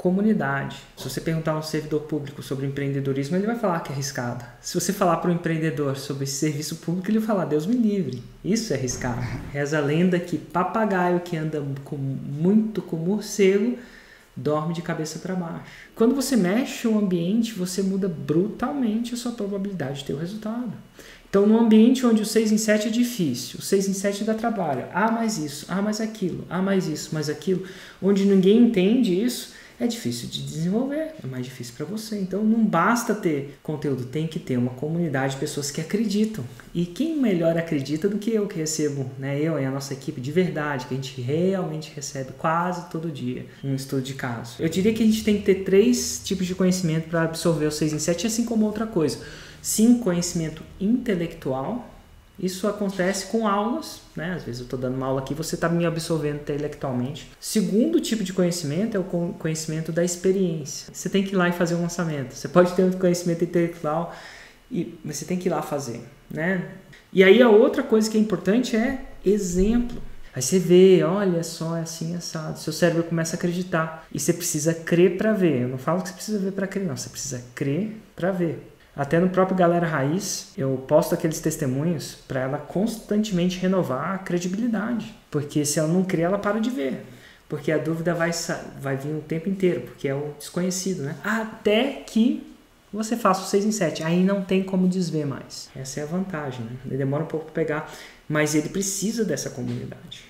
comunidade. Se você perguntar a um servidor público sobre empreendedorismo, ele vai falar que é arriscado. Se você falar para um empreendedor sobre serviço público, ele vai falar: Deus me livre. Isso é arriscado. Reza a lenda que papagaio que anda com, muito com morcego dorme de cabeça para baixo. Quando você mexe o ambiente, você muda brutalmente a sua probabilidade de ter o resultado. Então, num ambiente onde o 6 em 7 é difícil, o 6 em 7 dá trabalho, ah, mais isso, ah, mais aquilo, ah, mais isso, mais aquilo, onde ninguém entende isso, é difícil de desenvolver, é mais difícil para você. Então não basta ter conteúdo, tem que ter uma comunidade de pessoas que acreditam. E quem melhor acredita do que eu que recebo, né? Eu e a nossa equipe de verdade, que a gente realmente recebe quase todo dia um estudo de caso. Eu diria que a gente tem que ter três tipos de conhecimento para absorver o 6 em 7, assim como outra coisa. Sim, conhecimento intelectual, isso acontece com aulas, né? Às vezes eu estou dando uma aula aqui, você está me absorvendo intelectualmente. Segundo tipo de conhecimento é o conhecimento da experiência. Você tem que ir lá e fazer um lançamento. Você pode ter um conhecimento intelectual e você tem que ir lá fazer, né? E aí a outra coisa que é importante é exemplo. Aí você vê, olha só, é assim assado. Seu cérebro começa a acreditar. E você precisa crer para ver. Eu não falo que você precisa ver para crer, não. Você precisa crer para ver. Até no próprio Galera Raiz, eu posto aqueles testemunhos para ela constantemente renovar a credibilidade. Porque se ela não crê, ela para de ver. Porque a dúvida vai, vai vir o tempo inteiro, porque é o desconhecido, né? Até que você faça o 6 em 7. Aí não tem como desver mais. Essa é a vantagem, né? Ele demora um pouco para pegar, mas ele precisa dessa comunidade.